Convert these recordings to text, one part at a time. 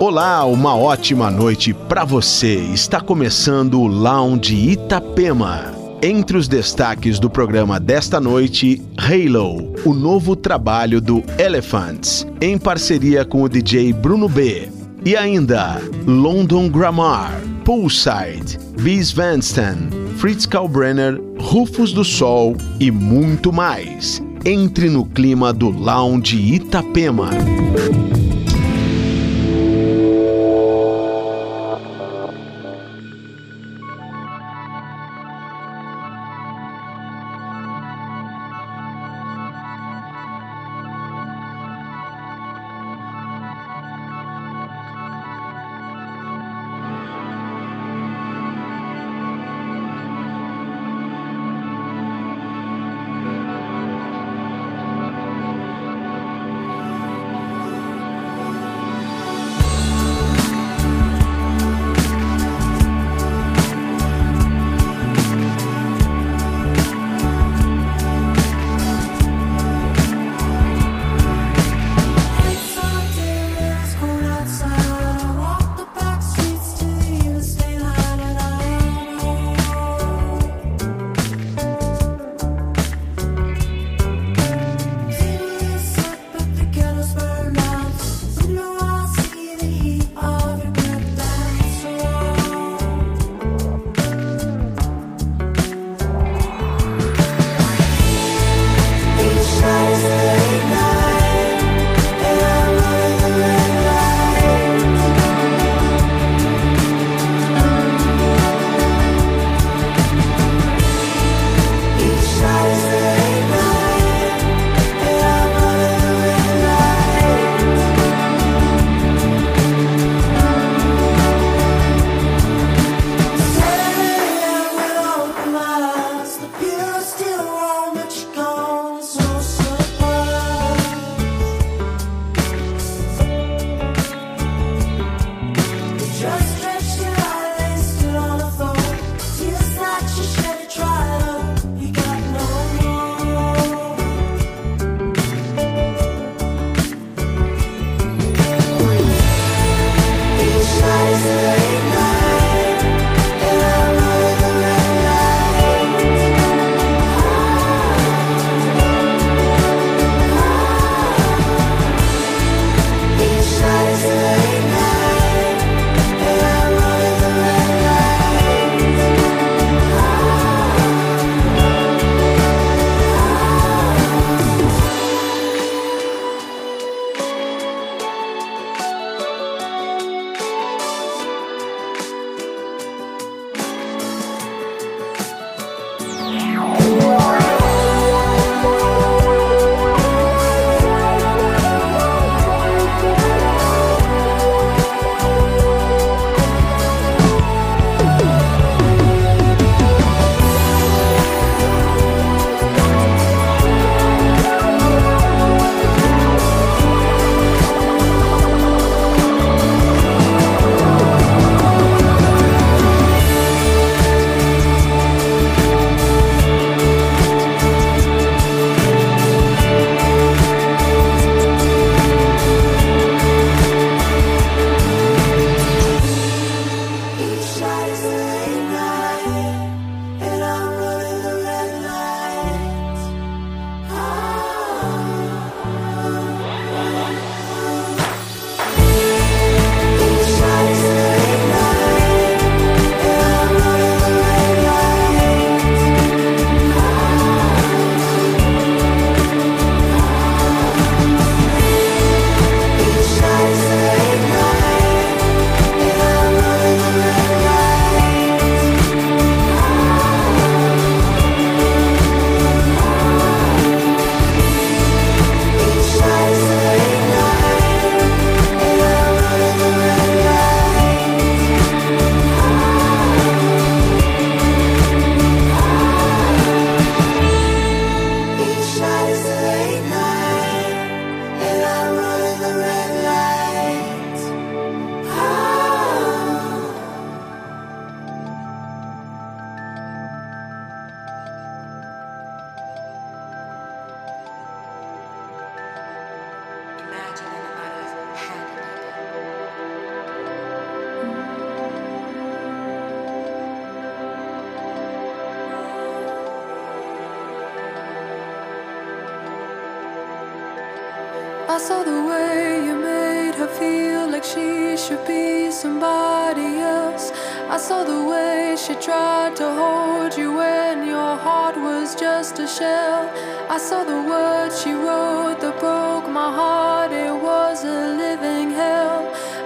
Olá, uma ótima noite para você. Está começando o Lounge Itapema. Entre os destaques do programa desta noite, Halo, o novo trabalho do Elephants, em parceria com o DJ Bruno B. E ainda, London Grammar, Poolside, Bis Vanston, Fritz Kalbrenner, Rufus do Sol e muito mais. Entre no clima do Lounge Itapema.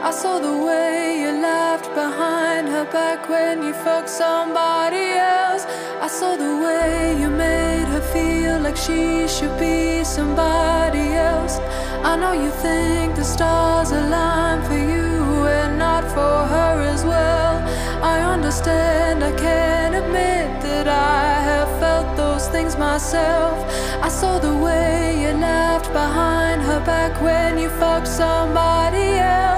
I saw the way you laughed behind her back when you fucked somebody else. I saw the way you made her feel like she should be somebody else. I know you think the stars align for you and not for her as well. I understand, I can't admit that I have felt those things myself. I saw the way you laughed behind her back when you fucked somebody else.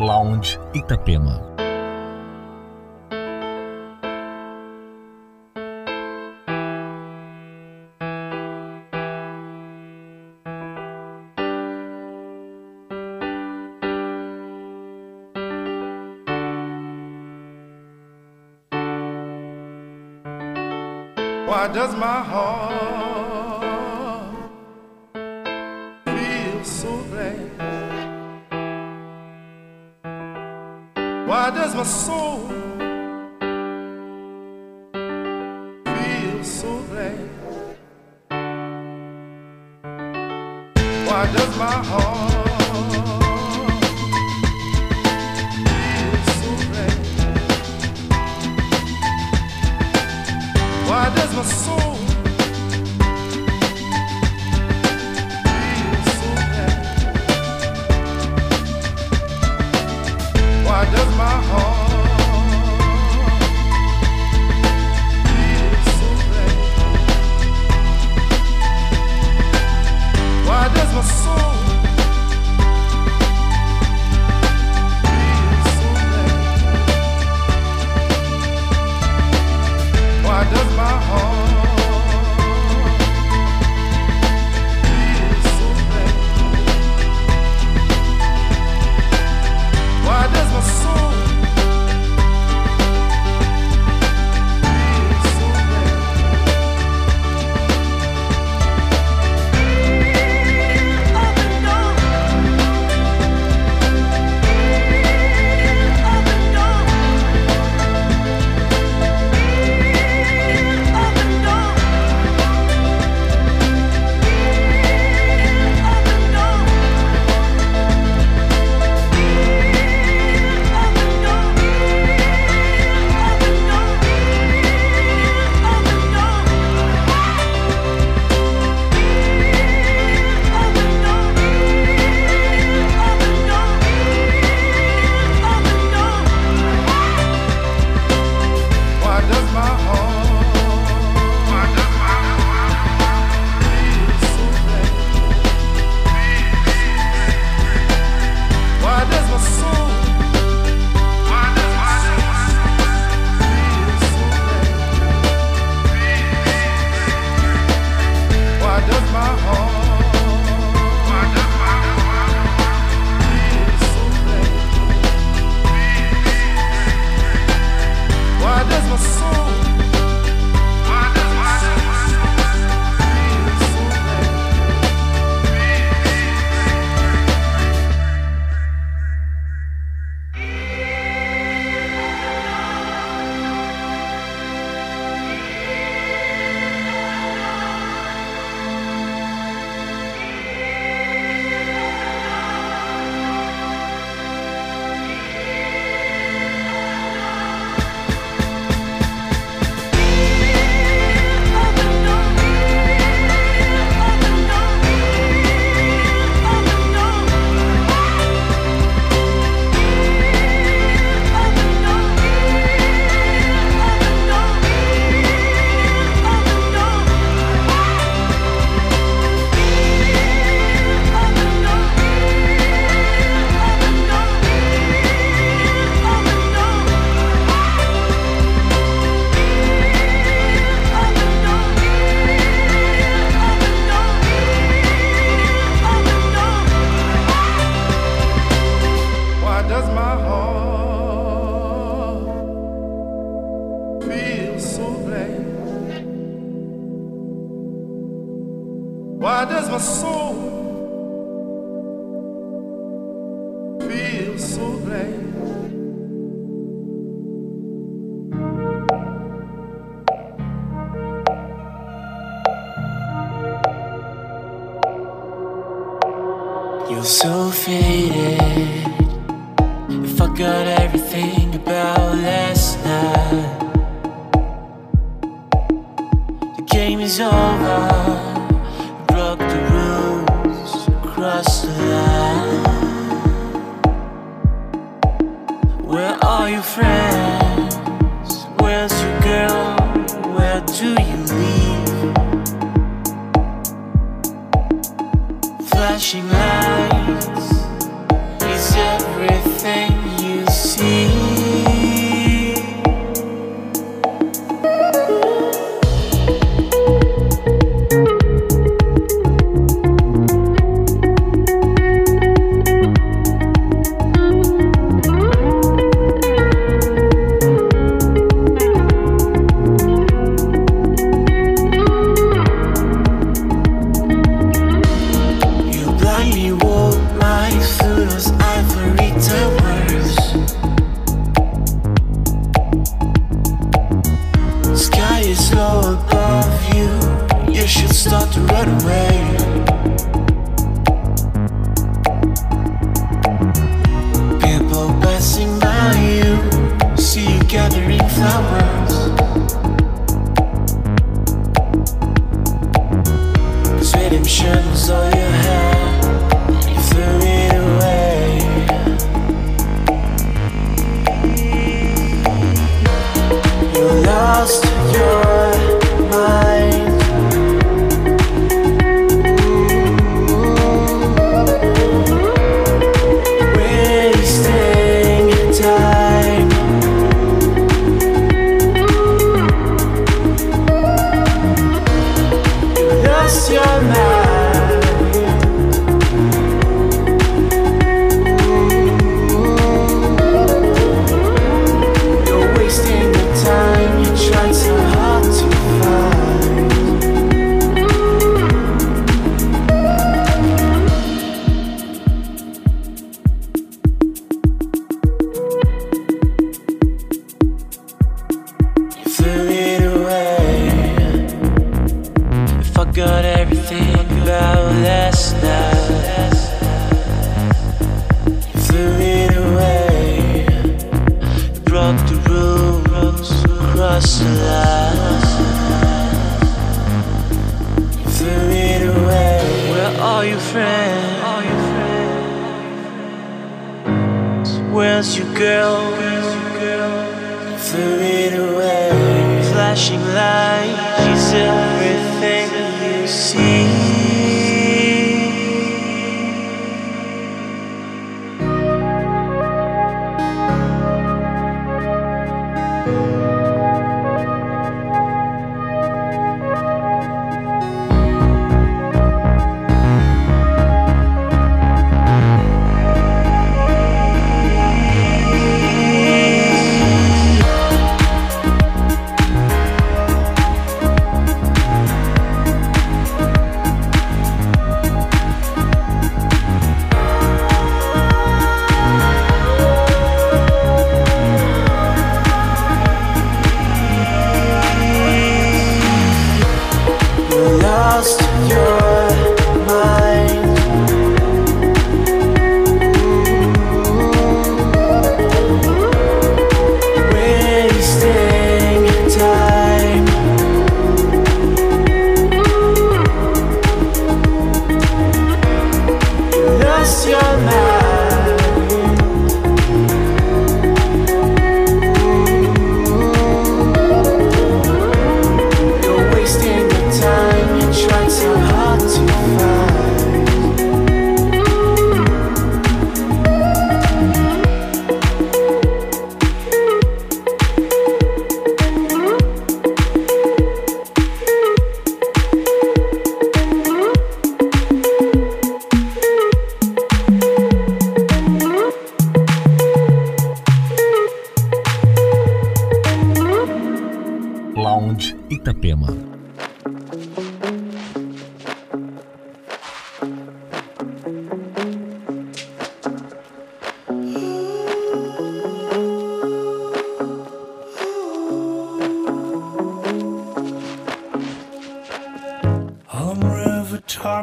Lounge Itapema. Why does my heart hard to run away. People passing by you, see you gathering flowers. me.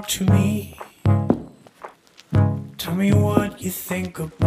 talk to me. Tell me what you think about.